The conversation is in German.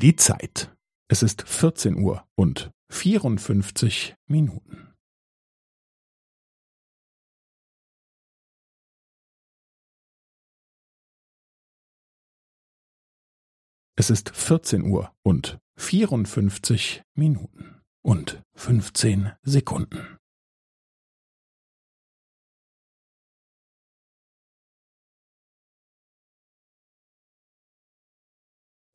Die Zeit. Es ist vierzehn Uhr und vierundfünfzig Minuten. Es ist vierzehn Uhr und vierundfünfzig Minuten und fünfzehn Sekunden.